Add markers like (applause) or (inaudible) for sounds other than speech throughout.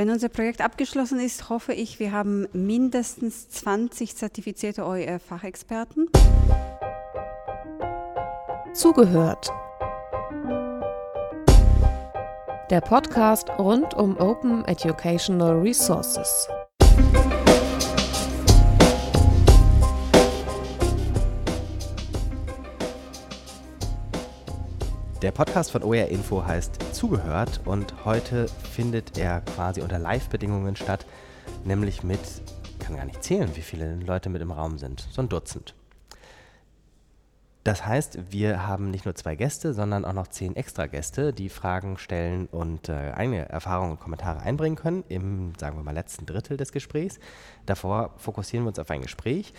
Wenn unser Projekt abgeschlossen ist, hoffe ich, wir haben mindestens 20 zertifizierte OER-Fachexperten. Zugehört. Der Podcast rund um Open Educational Resources. Der Podcast von OER Info heißt Zugehört und heute findet er quasi unter Live-Bedingungen statt, nämlich mit, ich kann gar nicht zählen, wie viele Leute mit im Raum sind, so ein Dutzend. Das heißt, wir haben nicht nur zwei Gäste, sondern auch noch zehn extra Gäste, die Fragen stellen und äh, eigene Erfahrungen und Kommentare einbringen können im, sagen wir mal, letzten Drittel des Gesprächs. Davor fokussieren wir uns auf ein Gespräch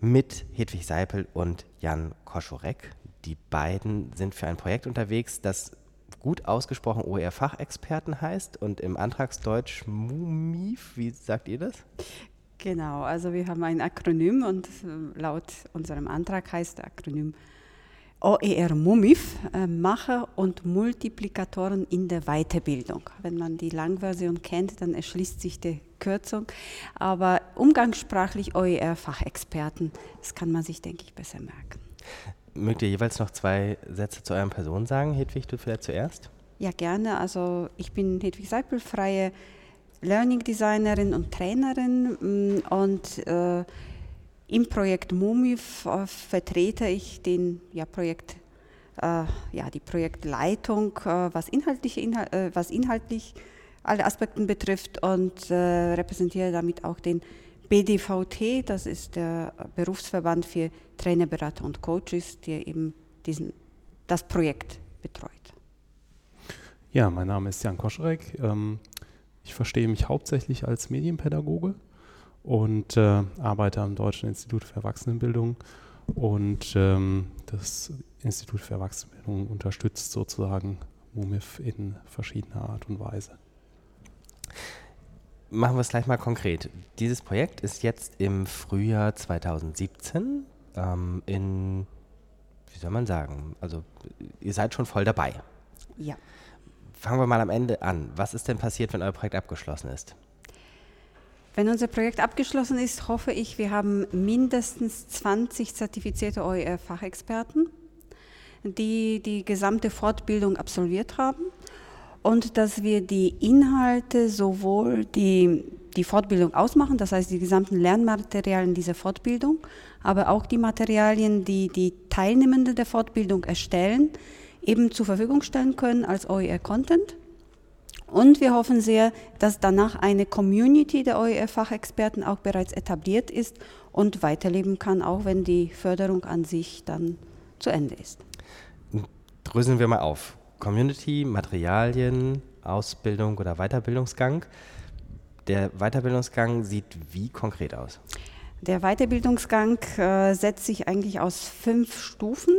mit Hedwig Seipel und Jan Koschorek. Die beiden sind für ein Projekt unterwegs, das gut ausgesprochen OER-Fachexperten heißt und im Antragsdeutsch MUMIF. Wie sagt ihr das? Genau, also wir haben ein Akronym und laut unserem Antrag heißt das Akronym OER MUMIF, äh, Macher und Multiplikatoren in der Weiterbildung. Wenn man die Langversion kennt, dann erschließt sich die Kürzung. Aber umgangssprachlich OER Fachexperten, das kann man sich, denke ich, besser merken. Mögt ihr jeweils noch zwei Sätze zu euren Person sagen? Hedwig, du vielleicht zuerst? Ja, gerne. Also ich bin Hedwig Seipel, freie Learning Designerin und Trainerin mm, und äh, im Projekt MUMI äh, vertrete ich den ja, Projekt, äh, ja, die Projektleitung, äh, was, inhaltliche Inhal äh, was inhaltlich alle Aspekte betrifft und repräsentiere damit auch den BDVT, das ist der Berufsverband für Trainer, Berater und Coaches, der eben diesen, das Projekt betreut. Ja, mein Name ist Jan Koschrek. Ähm, ich verstehe mich hauptsächlich als Medienpädagoge und äh, arbeite am Deutschen Institut für Erwachsenenbildung. Und ähm, das Institut für Erwachsenenbildung unterstützt sozusagen MUMIF in verschiedener Art und Weise machen wir es gleich mal konkret. Dieses Projekt ist jetzt im Frühjahr 2017 ähm, in, wie soll man sagen, also ihr seid schon voll dabei. Ja. Fangen wir mal am Ende an. Was ist denn passiert, wenn euer Projekt abgeschlossen ist? Wenn unser Projekt abgeschlossen ist, hoffe ich, wir haben mindestens 20 zertifizierte OER-Fachexperten, die die gesamte Fortbildung absolviert haben und dass wir die Inhalte sowohl die, die Fortbildung ausmachen, das heißt die gesamten Lernmaterialien dieser Fortbildung, aber auch die Materialien, die die Teilnehmenden der Fortbildung erstellen, eben zur Verfügung stellen können als OER-Content. Und wir hoffen sehr, dass danach eine Community der OER-Fachexperten auch bereits etabliert ist und weiterleben kann, auch wenn die Förderung an sich dann zu Ende ist. Dröseln wir mal auf. Community, Materialien, Ausbildung oder Weiterbildungsgang. Der Weiterbildungsgang sieht wie konkret aus? Der Weiterbildungsgang äh, setzt sich eigentlich aus fünf Stufen,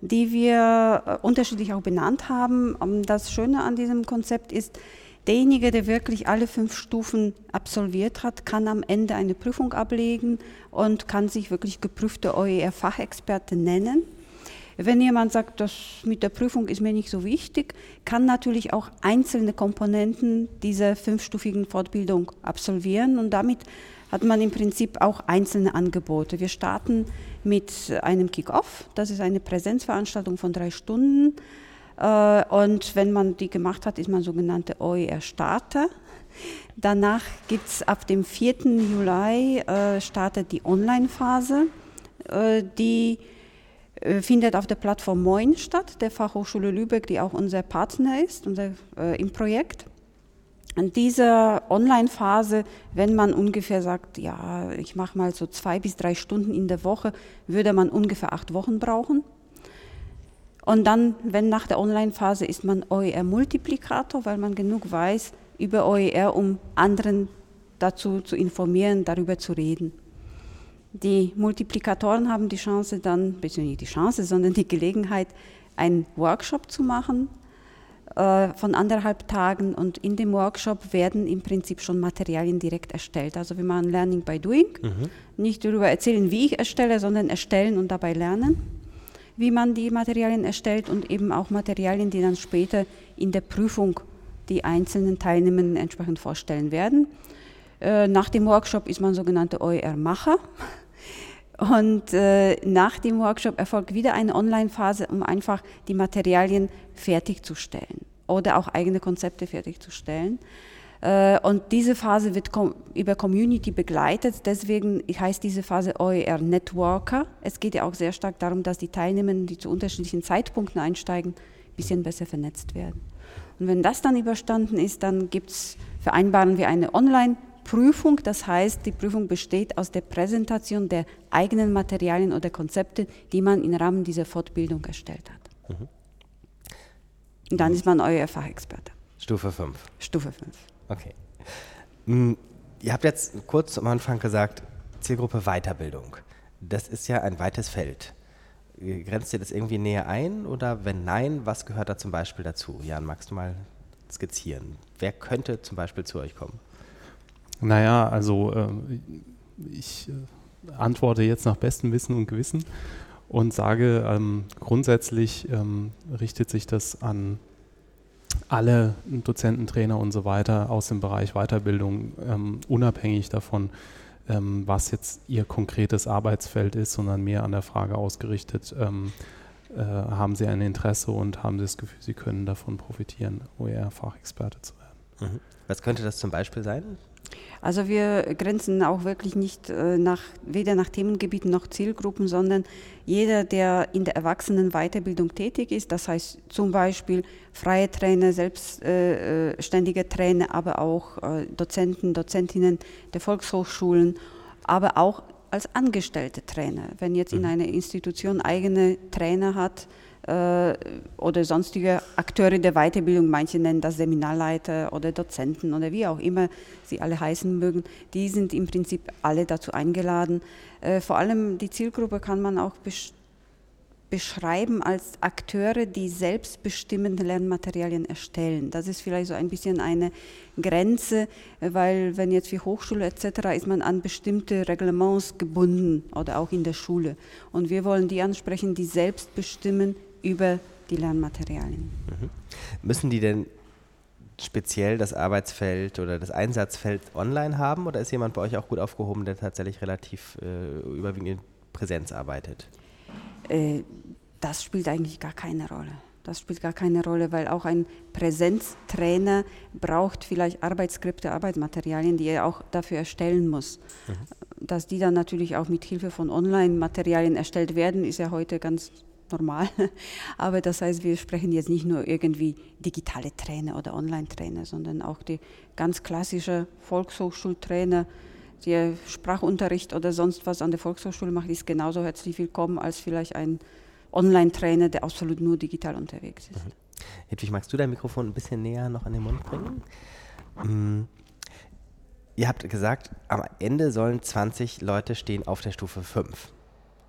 die wir äh, unterschiedlich auch benannt haben. Ähm, das Schöne an diesem Konzept ist, derjenige, der wirklich alle fünf Stufen absolviert hat, kann am Ende eine Prüfung ablegen und kann sich wirklich geprüfte OER-Fachexperte nennen. Wenn jemand sagt, das mit der Prüfung ist mir nicht so wichtig, kann natürlich auch einzelne Komponenten dieser fünfstufigen Fortbildung absolvieren und damit hat man im Prinzip auch einzelne Angebote. Wir starten mit einem Kick-Off, das ist eine Präsenzveranstaltung von drei Stunden. Äh, und wenn man die gemacht hat, ist man sogenannte OER-Starter. Danach gibt es ab dem 4. Juli äh, startet die Online-Phase, äh, die findet auf der Plattform Moin statt, der Fachhochschule Lübeck, die auch unser Partner ist unser, äh, im Projekt. In dieser Online-Phase, wenn man ungefähr sagt, ja, ich mache mal so zwei bis drei Stunden in der Woche, würde man ungefähr acht Wochen brauchen. Und dann, wenn nach der Online-Phase ist man OER-Multiplikator, weil man genug weiß über OER, um anderen dazu zu informieren, darüber zu reden. Die Multiplikatoren haben die Chance dann, beziehungsweise nicht die Chance, sondern die Gelegenheit, einen Workshop zu machen äh, von anderthalb Tagen und in dem Workshop werden im Prinzip schon Materialien direkt erstellt. Also wir machen Learning by Doing, mhm. nicht darüber erzählen, wie ich erstelle, sondern erstellen und dabei lernen, wie man die Materialien erstellt und eben auch Materialien, die dann später in der Prüfung die einzelnen Teilnehmenden entsprechend vorstellen werden. Äh, nach dem Workshop ist man sogenannte OER-Macher. (laughs) Und äh, nach dem Workshop erfolgt wieder eine Online-Phase, um einfach die Materialien fertigzustellen oder auch eigene Konzepte fertigzustellen. Äh, und diese Phase wird über Community begleitet. Deswegen heißt diese Phase OER Networker. Es geht ja auch sehr stark darum, dass die Teilnehmenden, die zu unterschiedlichen Zeitpunkten einsteigen, ein bisschen besser vernetzt werden. Und wenn das dann überstanden ist, dann gibt's, vereinbaren wir eine Online-Prüfung. Das heißt, die Prüfung besteht aus der Präsentation der eigenen Materialien oder Konzepte, die man im Rahmen dieser Fortbildung erstellt hat. Mhm. Und dann ist man euer Fachexperte. Stufe 5. Stufe 5. Okay. Hm, ihr habt jetzt kurz am Anfang gesagt, Zielgruppe Weiterbildung. Das ist ja ein weites Feld. Grenzt ihr das irgendwie näher ein oder wenn nein, was gehört da zum Beispiel dazu? Jan, magst du mal skizzieren? Wer könnte zum Beispiel zu euch kommen? Naja, also äh, ich antworte jetzt nach bestem Wissen und Gewissen und sage, ähm, grundsätzlich ähm, richtet sich das an alle Dozenten, Trainer und so weiter aus dem Bereich Weiterbildung, ähm, unabhängig davon, ähm, was jetzt ihr konkretes Arbeitsfeld ist, sondern mehr an der Frage ausgerichtet, ähm, äh, haben sie ein Interesse und haben sie das Gefühl, sie können davon profitieren, OER-Fachexperte zu werden. Mhm. Was könnte das zum Beispiel sein? Also wir grenzen auch wirklich nicht äh, nach, weder nach Themengebieten noch Zielgruppen, sondern jeder, der in der Erwachsenenweiterbildung tätig ist, das heißt zum Beispiel freie Trainer, selbstständige Trainer, aber auch äh, Dozenten, Dozentinnen der Volkshochschulen, aber auch als angestellte Trainer. Wenn jetzt in mhm. einer Institution eigene Trainer hat, oder sonstige Akteure der Weiterbildung, manche nennen das Seminarleiter oder Dozenten oder wie auch immer sie alle heißen mögen, die sind im Prinzip alle dazu eingeladen. Äh, vor allem die Zielgruppe kann man auch beschreiben als Akteure, die selbstbestimmende Lernmaterialien erstellen. Das ist vielleicht so ein bisschen eine Grenze, weil wenn jetzt wie Hochschule etc. ist man an bestimmte Reglements gebunden oder auch in der Schule. Und wir wollen die ansprechen, die selbst bestimmen, über die Lernmaterialien. Mhm. Müssen die denn speziell das Arbeitsfeld oder das Einsatzfeld online haben oder ist jemand bei euch auch gut aufgehoben, der tatsächlich relativ äh, überwiegend in Präsenz arbeitet? Äh, das spielt eigentlich gar keine Rolle. Das spielt gar keine Rolle, weil auch ein Präsenztrainer braucht vielleicht Arbeitsskripte, Arbeitsmaterialien, die er auch dafür erstellen muss. Mhm. Dass die dann natürlich auch mit Hilfe von Online-Materialien erstellt werden, ist ja heute ganz normal. (laughs) Aber das heißt, wir sprechen jetzt nicht nur irgendwie digitale Trainer oder Online-Trainer, sondern auch die ganz klassische Volkshochschultrainer, der Sprachunterricht oder sonst was an der Volkshochschule macht, ist genauso herzlich willkommen als vielleicht ein Online-Trainer, der absolut nur digital unterwegs ist. Mhm. Hedwig, magst du dein Mikrofon ein bisschen näher noch an den Mund bringen? Mhm. Ihr habt gesagt, am Ende sollen 20 Leute stehen auf der Stufe 5.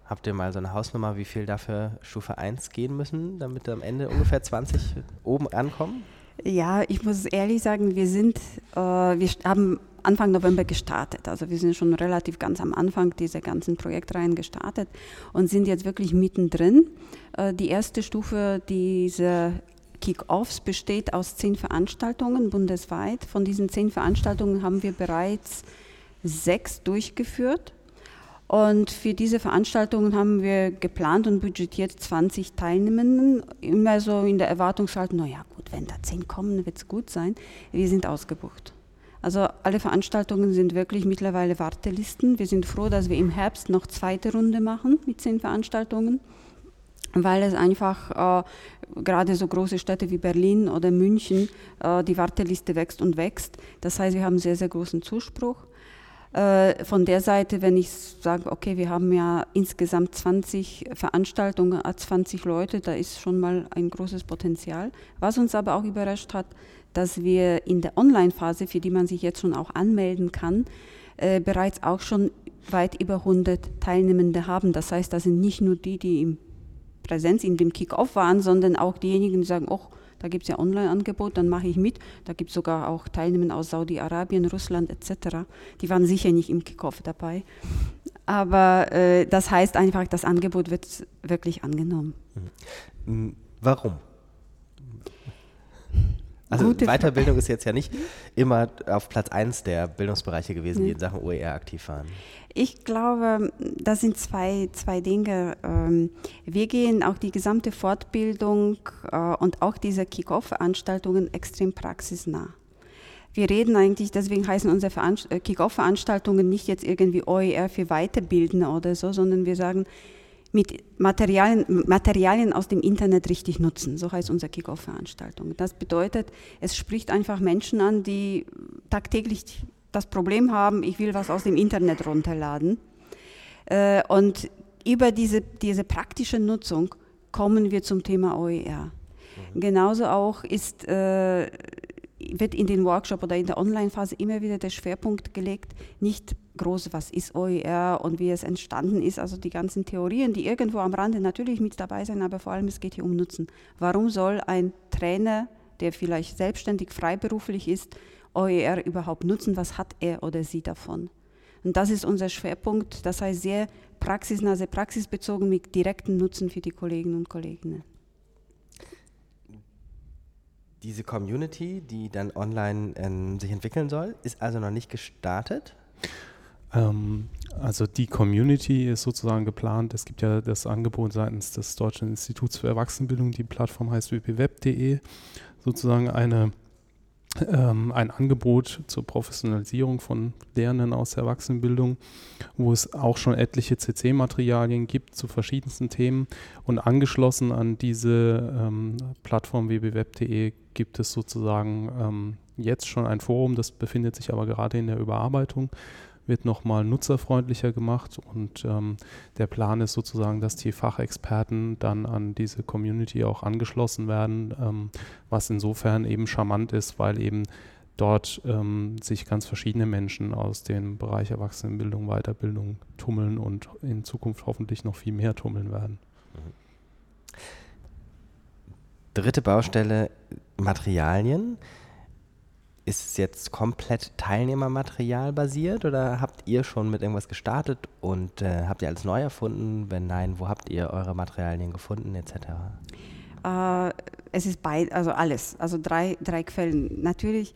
Habt ihr mal so eine Hausnummer, wie viel dafür Stufe 1 gehen müssen, damit am Ende ungefähr 20 oben ankommen? Ja, ich muss ehrlich sagen, wir sind, äh, wir haben Anfang November gestartet. Also wir sind schon relativ ganz am Anfang dieser ganzen Projektreihen gestartet und sind jetzt wirklich mittendrin. Äh, die erste Stufe dieser Kick-Offs besteht aus zehn Veranstaltungen bundesweit. Von diesen zehn Veranstaltungen haben wir bereits sechs durchgeführt. Und für diese Veranstaltungen haben wir geplant und budgetiert 20 Teilnehmenden, immer so in der Erwartungshaltung, naja gut, wenn da 10 kommen, wird es gut sein. Wir sind ausgebucht. Also alle Veranstaltungen sind wirklich mittlerweile Wartelisten. Wir sind froh, dass wir im Herbst noch zweite Runde machen mit 10 Veranstaltungen, weil es einfach äh, gerade so große Städte wie Berlin oder München, äh, die Warteliste wächst und wächst. Das heißt, wir haben sehr, sehr großen Zuspruch. Äh, von der Seite, wenn ich sage, okay, wir haben ja insgesamt 20 Veranstaltungen, 20 Leute, da ist schon mal ein großes Potenzial. Was uns aber auch überrascht hat, dass wir in der Online-Phase, für die man sich jetzt schon auch anmelden kann, äh, bereits auch schon weit über 100 Teilnehmende haben. Das heißt, das sind nicht nur die, die im Präsenz in dem Kick-Off waren, sondern auch diejenigen, die sagen, oh, da gibt es ja Online-Angebot, dann mache ich mit. Da gibt es sogar auch Teilnehmer aus Saudi-Arabien, Russland etc. Die waren sicher nicht im Kickoff dabei. Aber äh, das heißt einfach, das Angebot wird wirklich angenommen. Mhm. Warum? Also Gute Weiterbildung ist jetzt ja nicht immer auf Platz 1 der Bildungsbereiche gewesen, die in Sachen OER aktiv waren. Ich glaube, das sind zwei, zwei Dinge. Ähm, Wir gehen auch die gesamte Fortbildung äh, und auch diese Kick-Off-Veranstaltungen extrem praxisnah. Wir reden eigentlich, deswegen heißen unsere äh, Kick-Off-Veranstaltungen nicht jetzt irgendwie OER für Weiterbildende oder so, sondern wir sagen, mit Materialien, Materialien aus dem Internet richtig nutzen. So heißt unsere Kick-Off-Veranstaltung. Das bedeutet, es spricht einfach Menschen an, die tagtäglich das Problem haben, ich will was aus dem Internet runterladen. Äh, Und über diese, diese praktische Nutzung kommen wir zum Thema OER. Genauso auch ist, äh, wird in den Workshop oder in der Online-Phase immer wieder der Schwerpunkt gelegt, nicht groß, was ist OER und wie es entstanden ist, also die ganzen Theorien, die irgendwo am Rande natürlich mit dabei sind, aber vor allem es geht hier um Nutzen. Warum soll ein Trainer, der vielleicht selbstständig freiberuflich ist, OER überhaupt nutzen? Was hat er oder sie davon? Und das ist unser Schwerpunkt, das heißt sehr praxisnah, sehr praxisbezogen mit direktem Nutzen für die Kolleginnen und Kollegen. Diese Community, die dann online ähm, sich entwickeln soll, ist also noch nicht gestartet. Ähm, also die Community ist sozusagen geplant. Es gibt ja das Angebot seitens des Deutschen Instituts für Erwachsenenbildung, die Plattform heißt wpweb.de, sozusagen eine, ähm, ein Angebot zur Professionalisierung von Lehrenden aus der Erwachsenenbildung, wo es auch schon etliche CC-Materialien gibt zu verschiedensten Themen. Und angeschlossen an diese ähm, Plattform wpweb.de gibt es sozusagen ähm, jetzt schon ein Forum, das befindet sich aber gerade in der Überarbeitung wird nochmal nutzerfreundlicher gemacht und ähm, der Plan ist sozusagen, dass die Fachexperten dann an diese Community auch angeschlossen werden, ähm, was insofern eben charmant ist, weil eben dort ähm, sich ganz verschiedene Menschen aus dem Bereich Erwachsenenbildung, Weiterbildung tummeln und in Zukunft hoffentlich noch viel mehr tummeln werden. Dritte Baustelle, Materialien. Ist es jetzt komplett Teilnehmermaterial basiert oder habt ihr schon mit irgendwas gestartet und äh, habt ihr alles neu erfunden? Wenn nein, wo habt ihr eure Materialien gefunden etc.? Äh, es ist beid, also alles, also drei, drei Quellen. Natürlich,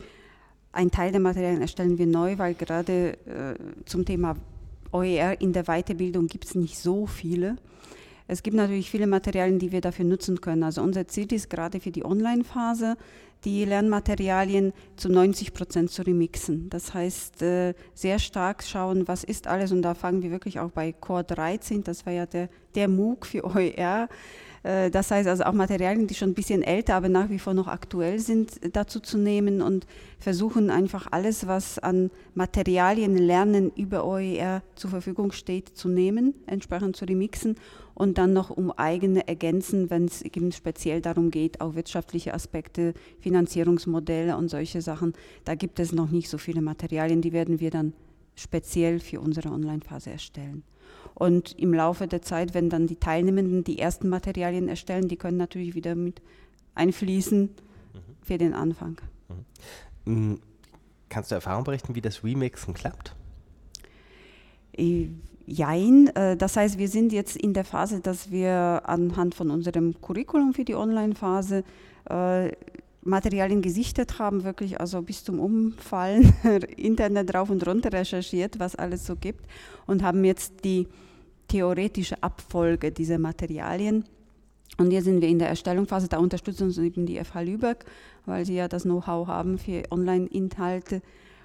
ein Teil der Materialien erstellen wir neu, weil gerade äh, zum Thema OER in der Weiterbildung gibt es nicht so viele. Es gibt natürlich viele Materialien, die wir dafür nutzen können. Also unser Ziel ist gerade für die Online-Phase, die Lernmaterialien zu 90 Prozent zu remixen. Das heißt, äh, sehr stark schauen, was ist alles. Und da fangen wir wirklich auch bei Core 13, das war ja der, der MOOC für (laughs) OER. Äh, Das heißt also auch Materialien, die schon ein bisschen älter, aber nach wie vor noch aktuell sind, äh, dazu zu nehmen und versuchen einfach alles, was an Materialien lernen über OER zur Verfügung steht, zu nehmen, entsprechend zu remixen und dann noch um eigene ergänzen, wenn es eben speziell darum geht, auch wirtschaftliche Aspekte, Finanzierungsmodelle und solche Sachen. Da gibt es noch nicht so viele Materialien, die werden wir dann speziell für unsere Online-Phase erstellen. Und im Laufe der Zeit, wenn dann die Teilnehmenden die ersten Materialien erstellen, die können natürlich wieder mit einfließen für den Anfang. Mm, Kannst du Erfahrung berichten, wie das Remixen klappt? Jein, äh, das heißt, wir sind jetzt in der Phase, dass wir anhand von unserem Curriculum für die Online-Phase äh, Materialien gesichtet haben, wirklich also bis zum Umfallen, (laughs) Internet rauf und runter recherchiert, was alles so gibt und haben jetzt die theoretische Abfolge dieser Materialien. Und hier sind wir in der Erstellungsphase, da unterstützt uns eben die FH Lübeck, weil sie ja das Know-how haben für Online-Inhalte.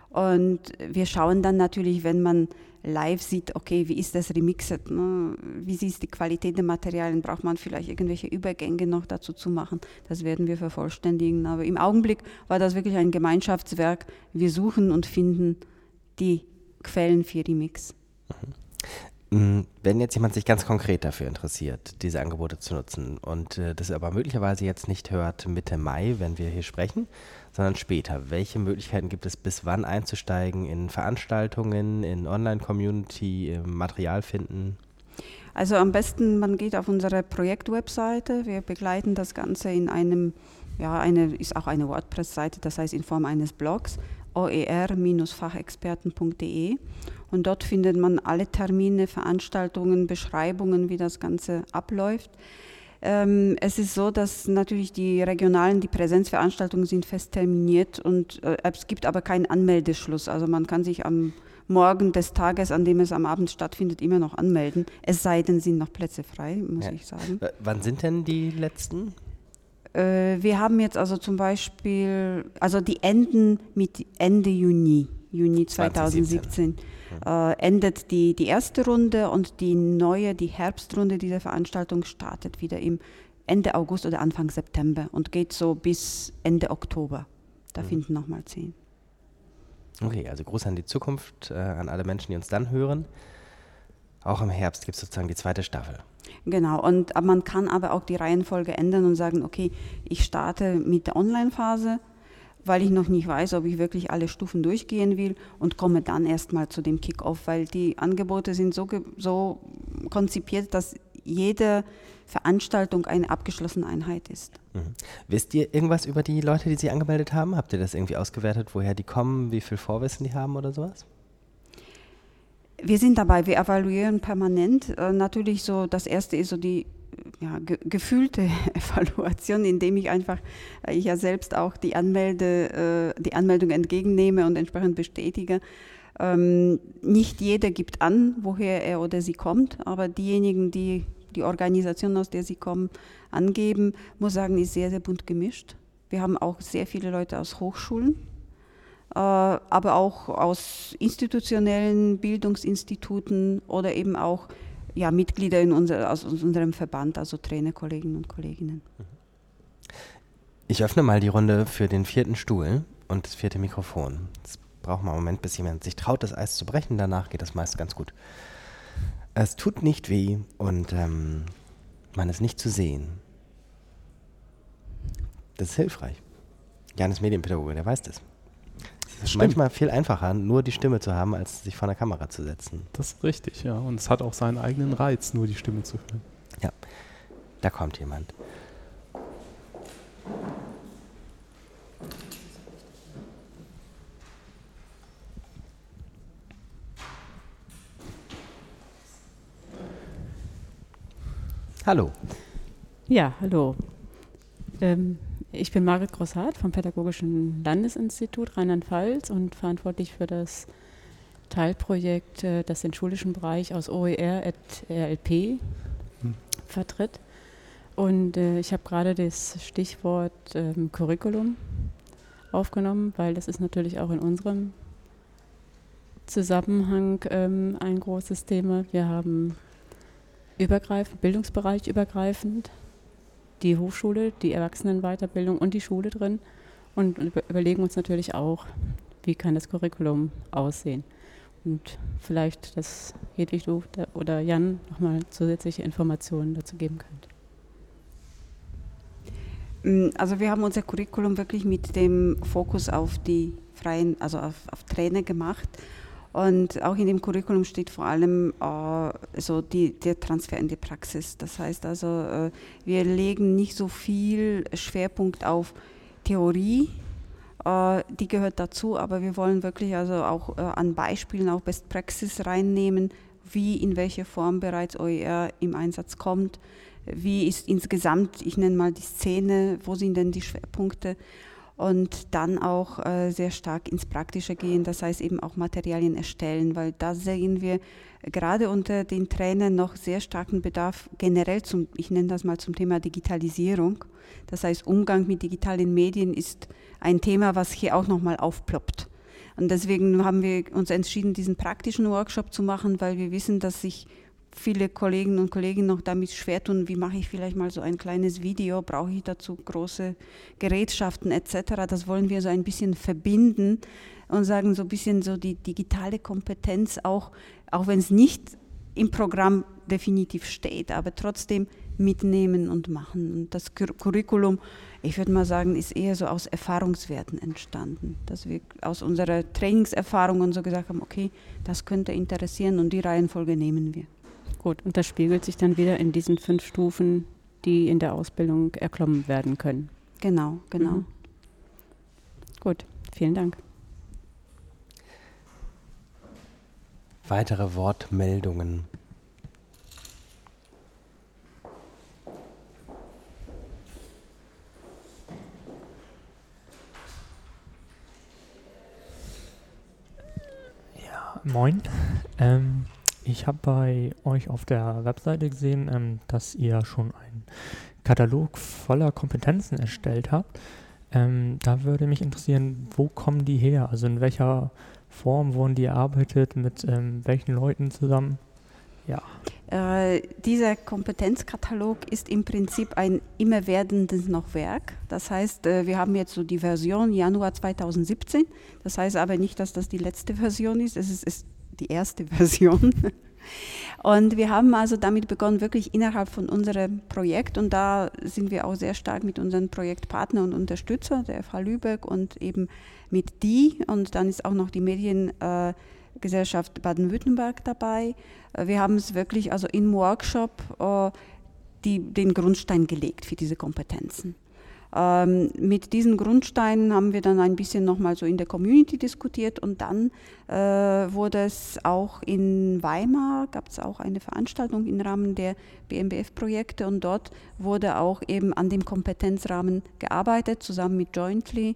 Und wir schauen dann natürlich, wenn man live sieht, okay, wie ist das remixed, ne? wie ist die Qualität der Materialien, braucht man vielleicht irgendwelche Übergänge noch dazu zu machen. Das werden wir vervollständigen. Aber im Augenblick war das wirklich ein Gemeinschaftswerk. Wir suchen und finden die Quellen für Remix. Mm, Wenn jetzt jemand sich ganz konkret dafür interessiert, diese Angebote zu nutzen und äh, das aber möglicherweise jetzt nicht hört Mitte Mai, wenn wir hier sprechen, sondern später, welche Möglichkeiten gibt es bis wann einzusteigen in Veranstaltungen, in Online-Community, im Material finden? Also am besten, man geht auf unsere Projektwebseite. Wir begleiten das Ganze in einem, ja, eine ist auch eine WordPress-Seite, das heißt in Form eines Blogs, oer-fachexperten.de. Und dort findet man alle Termine, Veranstaltungen, Beschreibungen, wie das Ganze abläuft. Ähm, es ist so, dass natürlich die regionalen, die Präsenzveranstaltungen sind fest terminiert und äh, es gibt aber keinen Anmeldeschluss. Also man kann sich am Morgen des Tages, an dem es am Abend stattfindet, immer noch anmelden. Es sei denn, sind noch Plätze frei, muss ja. ich sagen. W wann sind denn die letzten? Äh, wir haben jetzt also zum Beispiel, also die enden mit Ende Juni, Juni 2017. 2017 äh, endet die, die erste Runde und die neue, die Herbstrunde dieser Veranstaltung startet wieder im Ende August oder Anfang September und geht so bis Ende Oktober. Da mhm. finden nochmal zehn. Okay, also groß an die Zukunft, äh, an alle Menschen, die uns dann hören. Auch im Herbst gibt es sozusagen die zweite Staffel. Genau, und man kann aber auch die Reihenfolge ändern und sagen, okay, ich starte mit der Online-Phase, weil ich noch nicht weiß, ob ich wirklich alle Stufen durchgehen will und komme dann erstmal zu dem Kick-Off, weil die Angebote sind so, so konzipiert, dass jede Veranstaltung eine abgeschlossene Einheit ist. Mhm. Wisst ihr irgendwas über die Leute, die sich angemeldet haben? Habt ihr das irgendwie ausgewertet, woher die kommen, wie viel Vorwissen die haben oder sowas? Wir sind dabei, wir evaluieren permanent. Äh, natürlich so, das erste ist so die ja, ge gefühlte (laughs) Evaluation, indem ich einfach, äh, ich ja selbst auch die, Anmelde, äh, die Anmeldung entgegennehme und entsprechend bestätige. Ähm, nicht jeder gibt an, woher er oder sie kommt, aber diejenigen, die die Organisation, aus der sie kommen, angeben, muss sagen, ist sehr, sehr bunt gemischt. Wir haben auch sehr viele Leute aus Hochschulen, äh, aber auch aus institutionellen Bildungsinstituten oder eben auch ja, Mitglieder in unser, aus unserem Verband, also Trainerkolleginnen und Kolleginnen. Ich öffne mal die Runde für den vierten Stuhl und das vierte Mikrofon. Es braucht mal einen Moment, bis jemand sich traut, das Eis zu brechen. Danach geht das meist ganz gut. Es tut nicht weh und ähm, man ist nicht zu sehen. Das ist hilfreich. Jan ist Medienpädagoge, der weiß das. Es ist manchmal viel einfacher, nur die Stimme zu haben, als sich vor der Kamera zu setzen. Das ist richtig, ja. Und es hat auch seinen eigenen Reiz, nur die Stimme zu hören. Ja, da kommt jemand. Hallo. Ja, hallo. Ähm, ich bin Margret Grosshardt vom Pädagogischen Landesinstitut Rheinland-Pfalz und verantwortlich für das Teilprojekt, äh, das den schulischen Bereich aus OER et RLP hm. vertritt. Und äh, ich habe gerade das Stichwort ähm, Curriculum aufgenommen, weil das ist natürlich auch in unserem Zusammenhang ähm, ein großes Thema. Wir haben übergreifend, Bildungsbereich übergreifend die Hochschule, die Erwachsenenweiterbildung und die Schule drin und überlegen uns natürlich auch, wie kann das Curriculum aussehen. Und vielleicht, dass Hedwig, du oder Jan nochmal zusätzliche Informationen dazu geben könnt. Mm, also wir haben unser Curriculum wirklich mit dem Fokus auf die freien, also auf, auf Trainer gemacht und auch in dem Curriculum steht vor allem äh, so die, der Transfer in die Praxis. Das heißt also, äh, wir legen nicht so viel Schwerpunkt auf Theorie, äh, die gehört dazu, aber wir wollen wirklich also auch äh, an Beispielen auch Best Practice reinnehmen, wie in welcher Form bereits OER im Einsatz kommt, wie ist insgesamt, ich nenne mal die Szene, wo sind denn die Schwerpunkte und dann auch äh, sehr stark ins Praktische gehen, das heißt eben auch Materialien erstellen, weil da sehen wir gerade unter den Trainern noch sehr starken Bedarf generell zum, ich nenne das mal zum Thema Digitalisierung. Das heißt, Umgang mit digitalen Medien ist ein Thema, was hier auch nochmal aufploppt. Und deswegen haben wir uns entschieden, diesen praktischen Workshop zu machen, weil wir wissen, dass sich viele Kollegen und Kollegen noch damit schwer tun, wie mache ich vielleicht mal so ein kleines Video, brauche ich dazu große Gerätschaften etc. Das wollen wir so ein bisschen verbinden und sagen so ein bisschen so die digitale Kompetenz auch, auch wenn es nicht im Programm definitiv steht, aber trotzdem mitnehmen und machen. Und das Curriculum, ich würde mal sagen, ist eher so aus Erfahrungswerten entstanden, dass wir aus unserer Trainingserfahrung und so gesagt haben, okay, das könnte interessieren und die Reihenfolge nehmen wir. Gut, und das spiegelt sich dann wieder in diesen fünf Stufen, die in der Ausbildung erklommen werden können. Genau, genau. Mhm. Gut, vielen Dank. Weitere Wortmeldungen. Moin. Ich habe bei euch auf der Webseite gesehen, ähm, dass ihr schon einen Katalog voller Kompetenzen erstellt habt. Ähm, da würde mich interessieren, wo kommen die her? Also in welcher Form wurden die erarbeitet, mit ähm, welchen Leuten zusammen? Ja. Äh, dieser Kompetenzkatalog ist im Prinzip ein immer werdendes noch Werk. Das heißt, äh, wir haben jetzt so die Version Januar 2017. Das heißt aber nicht, dass das die letzte Version ist. Es ist, ist die erste (laughs) Version. Und wir haben also damit begonnen, wirklich innerhalb von unserem Projekt, und da sind wir auch sehr stark mit unseren Projektpartnern und Unterstützer, der FH Lübeck und eben mit die, und dann ist auch noch die Mediengesellschaft Baden-Württemberg dabei. Äh, wir haben es wirklich also im Workshop äh, die, den Grundstein gelegt für diese Kompetenzen. Ähm, mit diesen Grundsteinen haben wir dann ein bisschen nochmal so in der Community diskutiert und dann äh, wurde es auch in Weimar, gab es auch eine Veranstaltung im Rahmen der BMBF-Projekte und dort wurde auch eben an dem Kompetenzrahmen gearbeitet, zusammen mit Jointly.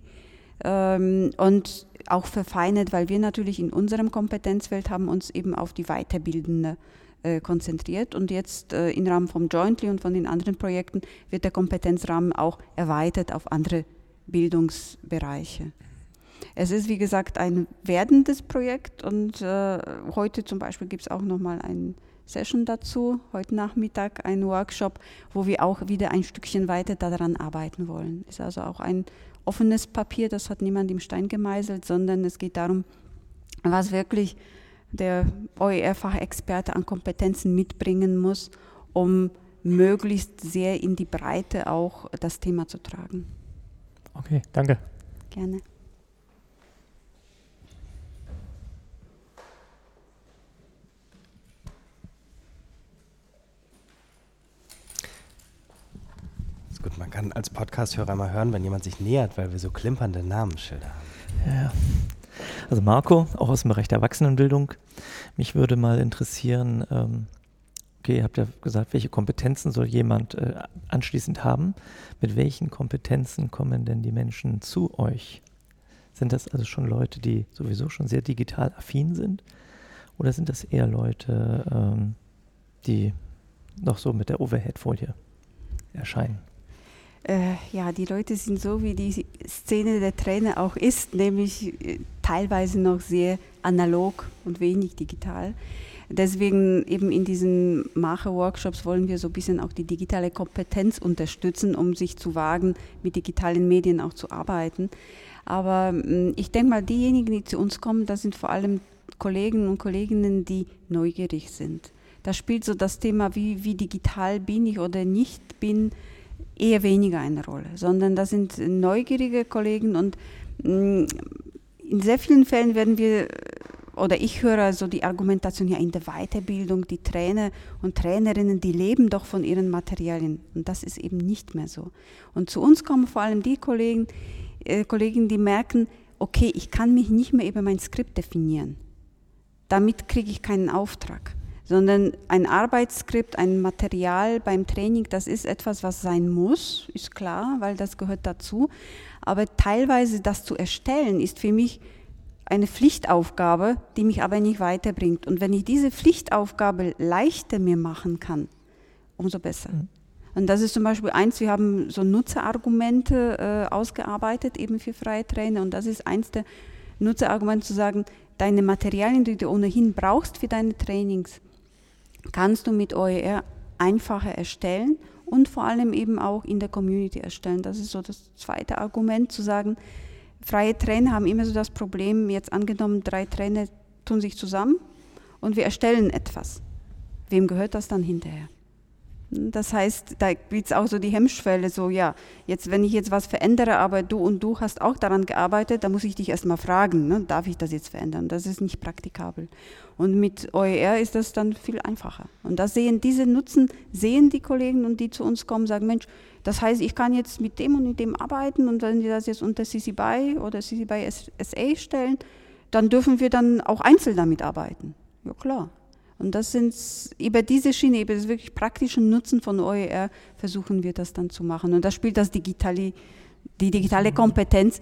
Ähm, und auch verfeinert, weil wir natürlich in unserem Kompetenzfeld haben uns eben auf die weiterbildende äh, konzentriert und jetzt äh, im Rahmen vom Jointly und von den anderen Projekten wird der Kompetenzrahmen auch erweitert auf andere Bildungsbereiche. Es ist wie gesagt ein werdendes Projekt und äh, heute zum Beispiel gibt es auch nochmal ein Session dazu, heute Nachmittag ein Workshop, wo wir auch wieder ein Stückchen weiter daran arbeiten wollen. Ist also auch ein offenes Papier, das hat niemand im Stein gemeißelt, sondern es geht darum, was wirklich der OER-Fachexperte an Kompetenzen mitbringen muss, um möglichst sehr in die Breite auch das Thema zu tragen. Okay, danke. Gerne. Ist gut, man kann als Podcast-Hörer mal hören, wenn jemand sich nähert, weil wir so klimpernde Namensschilder haben. Ja. Also Marco, auch aus dem Bereich der Erwachsenenbildung. Mich würde mal interessieren, ähm, okay, ihr habt ja gesagt, welche Kompetenzen soll jemand äh, anschließend haben? Mit welchen Kompetenzen kommen denn die Menschen zu euch? Sind das also schon Leute, die sowieso schon sehr digital affin sind? Oder sind das eher Leute, ähm, die noch so mit der Overhead-Folie erscheinen? Äh, ja, die Leute sind so, wie die Szene der Trainer auch ist, nämlich äh, teilweise noch sehr analog und wenig digital. Deswegen eben in diesen Macher-Workshops wollen wir so ein bisschen auch die digitale Kompetenz unterstützen, um sich zu wagen, mit digitalen Medien auch zu arbeiten. Aber mm, ich denke mal, diejenigen, die zu uns kommen, das sind vor allem Kollegen und Kolleginnen, die neugierig sind. Da spielt so das Thema, wie, wie digital bin ich oder nicht bin, eher weniger eine Rolle, sondern das sind neugierige Kollegen und mm, in sehr vielen Fällen werden wir oder ich höre so die Argumentation ja in der Weiterbildung, die Trainer und Trainerinnen, die leben doch von ihren Materialien und das ist eben nicht mehr so. Und zu uns kommen vor allem die Kollegen, äh, Kollegen, die merken, okay, ich kann mich nicht mehr über mein Skript definieren. Damit kriege ich keinen Auftrag sondern ein Arbeitsskript, ein Material beim Training, das ist etwas, was sein muss, ist klar, weil das gehört dazu. Aber teilweise das zu erstellen, ist für mich eine Pflichtaufgabe, die mich aber nicht weiterbringt. Und wenn ich diese Pflichtaufgabe leichter mir machen kann, umso besser. Mhm. Und das ist zum Beispiel eins, wir haben so Nutzerargumente äh, ausgearbeitet, eben für freie Trainer. Und das ist eins der Nutzerargumente zu sagen, deine Materialien, die du ohnehin brauchst für deine Trainings, kannst du mit OER einfacher erstellen und vor allem eben auch in der Community erstellen. Das ist so das zweite Argument zu sagen, freie Trainer haben immer so das Problem, jetzt angenommen, drei Trainer tun sich zusammen und wir erstellen etwas. Wem gehört das dann hinterher? Das heißt, da gibt es auch so die Hemmschwelle, so ja, jetzt wenn ich jetzt was verändere, aber du und du hast auch daran gearbeitet, dann muss ich dich erstmal fragen, ne, darf ich das jetzt verändern? Das ist nicht praktikabel. Und mit OER ist das dann viel einfacher. Und das sehen diese Nutzen, sehen die Kollegen und die zu uns kommen, sagen, Mensch, das heißt, ich kann jetzt mit dem und mit dem arbeiten und wenn die das jetzt unter CC BY oder CC BY SA stellen, dann dürfen wir dann auch einzeln damit arbeiten. Ja klar. Und das sind über diese Schiene, über das wirklich praktische Nutzen von OER versuchen wir das dann zu machen. Und da spielt das digitale, die digitale Kompetenz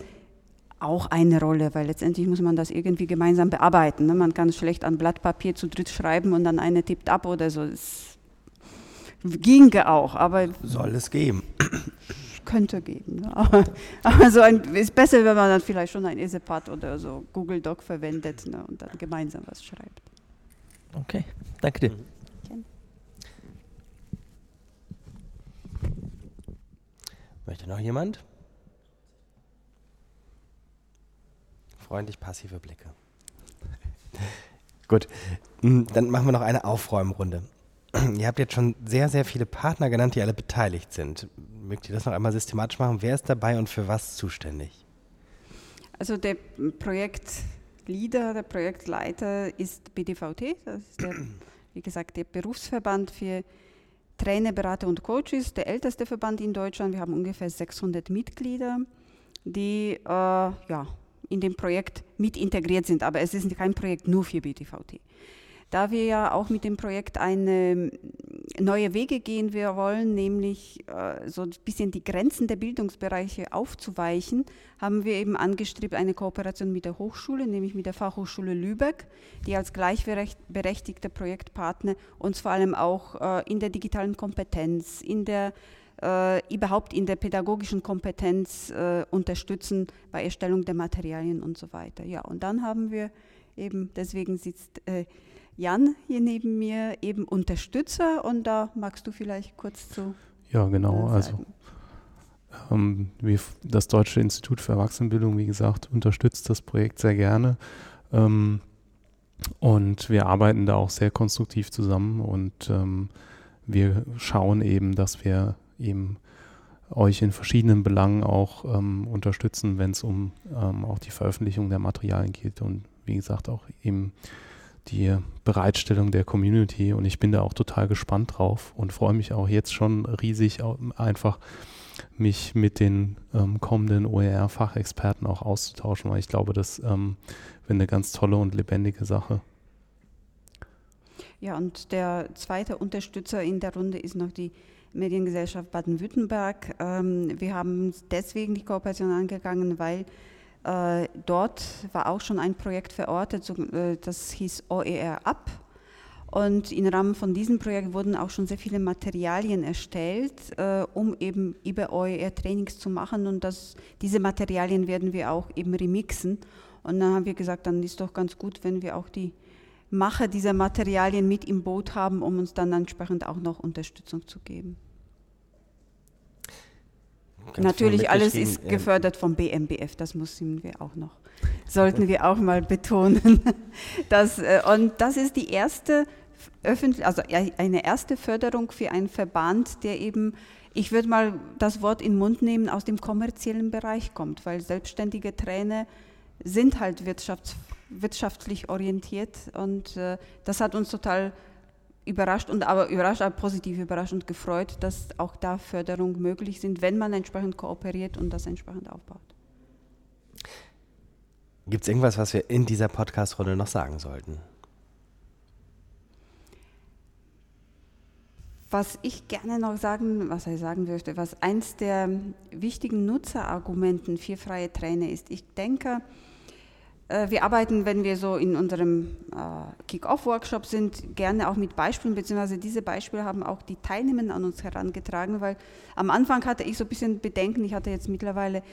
auch eine Rolle, weil letztendlich muss man das irgendwie gemeinsam bearbeiten. Ne? Man kann schlecht an Blatt Papier zu dritt schreiben und dann eine tippt ab oder so. Es ginge auch, aber. Soll es geben. Könnte geben. Ne? Aber, aber so ein, ist besser, wenn man dann vielleicht schon ein Etherpad oder so Google Doc verwendet ne? und dann gemeinsam was schreibt. Okay, danke dir. Möchte noch jemand? Freundlich passive Blicke. Gut, hm, dann machen wir noch eine Aufräumrunde. Ihr habt jetzt schon sehr, sehr viele Partner genannt, die alle beteiligt sind. Mögt ihr das noch einmal systematisch machen? Wer ist dabei und für was zuständig? Also der Projektleader, der Projektleiter ist BDVT, das ist der, wie gesagt, der Berufsverband für Trainer, Berater und Coaches, der älteste Verband in Deutschland. Wir haben ungefähr 600 Mitglieder, die äh, ja, in dem Projekt mit integriert sind. Aber es ist kein Projekt nur für BTVT. Da wir ja auch mit dem Projekt eine neue Wege gehen wir wollen, nämlich äh, so ein bisschen die Grenzen der Bildungsbereiche aufzuweichen, haben wir eben angestrebt eine Kooperation mit der Hochschule, nämlich mit der Fachhochschule Lübeck, die als gleichberechtigter Projektpartner uns vor allem auch äh, in der digitalen Kompetenz, in der äh, überhaupt in der pädagogischen Kompetenz unterstützen bei Erstellung der Materialien und so weiter. Ja, und dann haben wir eben, deswegen sitzt Jan hier neben mir eben Unterstützer und da magst du vielleicht kurz zu. Ja, genau. Äh, also ähm, wir, das Deutsche Institut für Erwachsenenbildung, wie gesagt, unterstützt das Projekt sehr gerne. Ähm, und wir arbeiten da auch sehr konstruktiv zusammen und ähm, wir schauen eben, dass wir eben euch in verschiedenen Belangen auch ähm, unterstützen, wenn es um ähm, auch die Veröffentlichung der Materialien geht und wie gesagt auch eben die Bereitstellung der Community und ich bin da auch total gespannt drauf und freue mich auch jetzt schon riesig einfach mich mit den ähm, kommenden OER-Fachexperten auch auszutauschen, weil ich glaube, das ähm, wäre eine ganz tolle und lebendige Sache. Ja, und der zweite Unterstützer in der Runde ist noch die Mediengesellschaft Baden-Württemberg. Ähm, wir haben deswegen die Kooperation angegangen, weil dort war auch schon ein Projekt verortet, äh, das hieß OER Up. Und im Rahmen von diesem Projekt wurden auch schon sehr viele Materialien erstellt, äh, um eben über OER Trainings zu machen. Und das, diese Materialien werden wir auch eben remixen. Und dann haben wir gesagt, dann ist doch ganz gut, wenn wir auch die Macher dieser Materialien mit im Boot haben, um uns dann entsprechend auch noch Unterstützung zu geben. Natürlich, alles ist gefördert vom BMBF, das müssen wir auch noch, sollten wir auch mal betonen. (laughs) Das, äh, und das ist die erste öffentlich, also eine erste Förderung für einen Verband, der eben, ich würde mal das Wort in den Mund nehmen, aus dem kommerziellen Bereich kommt, weil selbstständige Trainer sind halt wirtschafts wirtschaftlich orientiert und äh, das hat uns total überrascht und aber überrascht, aber positiv überrascht und gefreut, dass auch da Förderungen möglich sind, wenn man entsprechend kooperiert und das entsprechend aufbaut. Gibt es irgendwas, was wir in dieser Podcast-Runde noch sagen sollten? Was ich gerne noch sagen, was ich sagen möchte, was eins der wichtigen Nutzerargumenten für freie Trainer ist, ich denke, wir arbeiten, wenn wir so in unserem äh, Kick-Off-Workshop sind, gerne auch mit Beispielen, beziehungsweise diese Beispiele haben auch die Teilnehmer an uns herangetragen, weil am Anfang hatte ich so ein bisschen Bedenken, ich hatte jetzt mittlerweile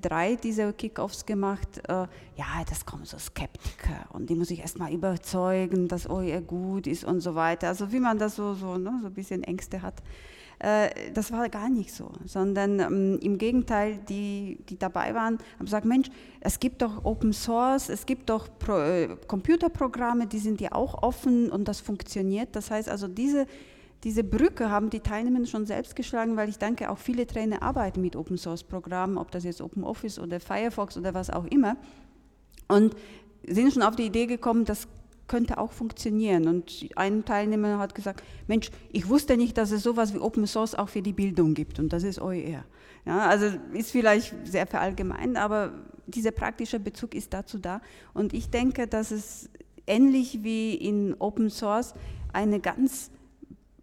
drei dieser Kick-Offs gemacht, äh, ja, das kommen so Skeptiker und die muss ich erstmal überzeugen, dass OER gut ist und so weiter. Also wie man das so, so, ne, so ein bisschen Ängste hat. Äh, das war gar nicht so, sondern ähm, im Gegenteil, die, die dabei waren, haben gesagt, Mensch, es gibt doch Open Source, es gibt doch Pro, äh, Computerprogramme, die sind ja auch offen und das funktioniert. Das heißt also, diese, diese Brücke haben die Teilnehmer schon selbst geschlagen, weil ich denke, auch viele Trainer arbeiten mit Open Source Programmen, ob das jetzt Open Office oder Firefox oder was auch immer. Und sind schon auf die Idee gekommen, das könnte auch funktionieren. Und ein Teilnehmer hat gesagt, Mensch, ich wusste nicht, dass es sowas wie Open Source auch für die Bildung gibt und das ist OER. Ja, also ist vielleicht sehr verallgemein, aber dieser praktische Bezug ist dazu da. Und ich denke, dass es ähnlich wie in Open Source eine ganz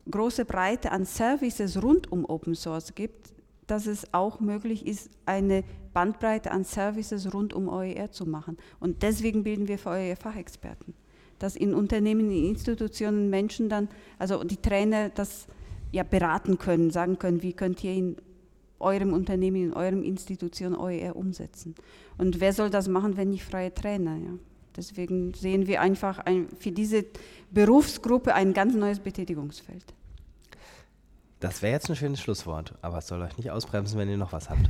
große Breite an Services rund um Open Source gibt, dass es auch möglich ist, eine Bandbreite an Services rund um OER zu machen. Und deswegen bilden wir für OER Fachexperten. Dass in Unternehmen, in Institutionen Menschen dann, also die Trainer das ja beraten können, sagen können, wie könnt ihr in eurem Unternehmen, in eurem Institution OER umsetzen. Und wer soll das machen, wenn nicht freie Trainer? Ja? Deswegen sehen wir einfach ein, für diese Berufsgruppe ein ganz neues Betätigungsfeld. Das wäre jetzt ein schönes Schlusswort, aber es soll euch nicht ausbremsen, wenn ihr noch was habt.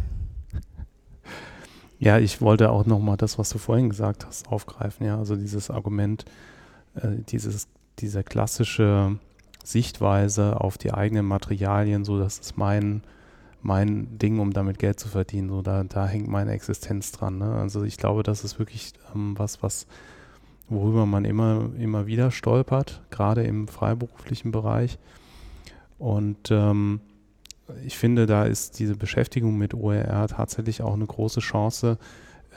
Ja, ich wollte auch nochmal das, was du vorhin gesagt hast, aufgreifen. Ja, also dieses Argument, äh, dieses, diese klassische Sichtweise auf die eigenen Materialien, so dass es mein, mein Ding, um damit Geld zu verdienen, so da, da hängt meine Existenz dran. Ne? Also ich glaube, das ist wirklich ähm, was, was worüber man immer, immer wieder stolpert, gerade im freiberuflichen Bereich. Und ähm, ich finde, da ist diese Beschäftigung mit OER tatsächlich auch eine große Chance,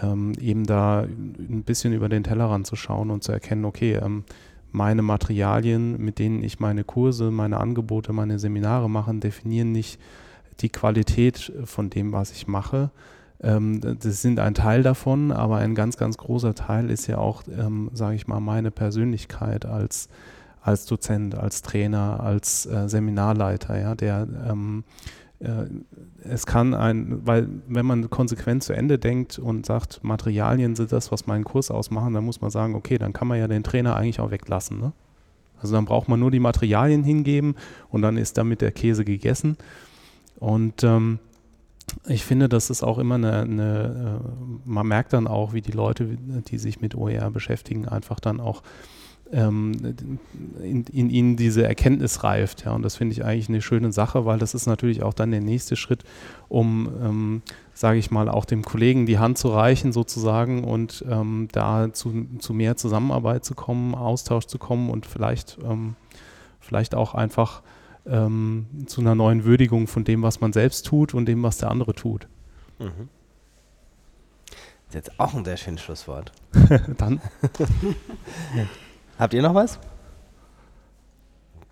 ähm, eben da ein bisschen über den Tellerrand zu schauen und zu erkennen, okay, ähm, meine Materialien, mit denen ich meine Kurse, meine Angebote, meine Seminare mache, definieren nicht die Qualität von dem, was ich mache. Ähm, das sind ein Teil davon, aber ein ganz, ganz großer Teil ist ja auch, ähm, sage ich mal, meine Persönlichkeit als als Dozent, als Trainer, als äh, Seminarleiter, ja, der ähm, äh, es kann ein, weil wenn man konsequent zu Ende denkt und sagt, Materialien sind das, was meinen Kurs ausmachen, dann muss man sagen, okay, dann kann man ja den Trainer eigentlich auch weglassen. Ne? Also dann braucht man nur die Materialien hingeben und dann ist damit der Käse gegessen. Und ähm, ich finde, das ist auch immer eine, eine äh, man merkt dann auch, wie die Leute, die sich mit OER beschäftigen, einfach dann auch ähm, in, in, ihnen diese Erkenntnis reift. Ja, und das finde ich eigentlich eine schöne Sache, weil das ist natürlich auch dann der nächste Schritt, um, ähm, sage ich mal, auch dem Kollegen die Hand zu reichen sozusagen und ähm, da zu, zu mehr Zusammenarbeit zu kommen, Austausch zu kommen und vielleicht, ähm, vielleicht auch einfach ähm, zu einer neuen Würdigung von dem, was man selbst tut und dem, was der andere tut. Mhm. Das ist jetzt auch ein sehr schönes Schlusswort. (laughs) Dann. (laughs) Habt ihr noch was?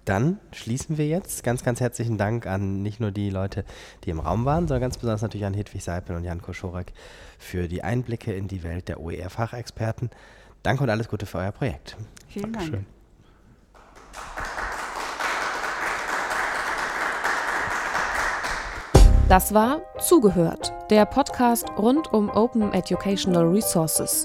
Dann schließen wir jetzt. Ganz, ganz herzlichen Dank an nicht nur die Leute, die im Raum waren, sondern ganz besonders natürlich an Hedwig Seipel und Jan Koschorek für die Einblicke in die Welt der OER-Fachexperten. Danke und alles Gute für euer Projekt. Vielen Dank. Das war Zugehört, der Podcast rund um Open Educational Resources.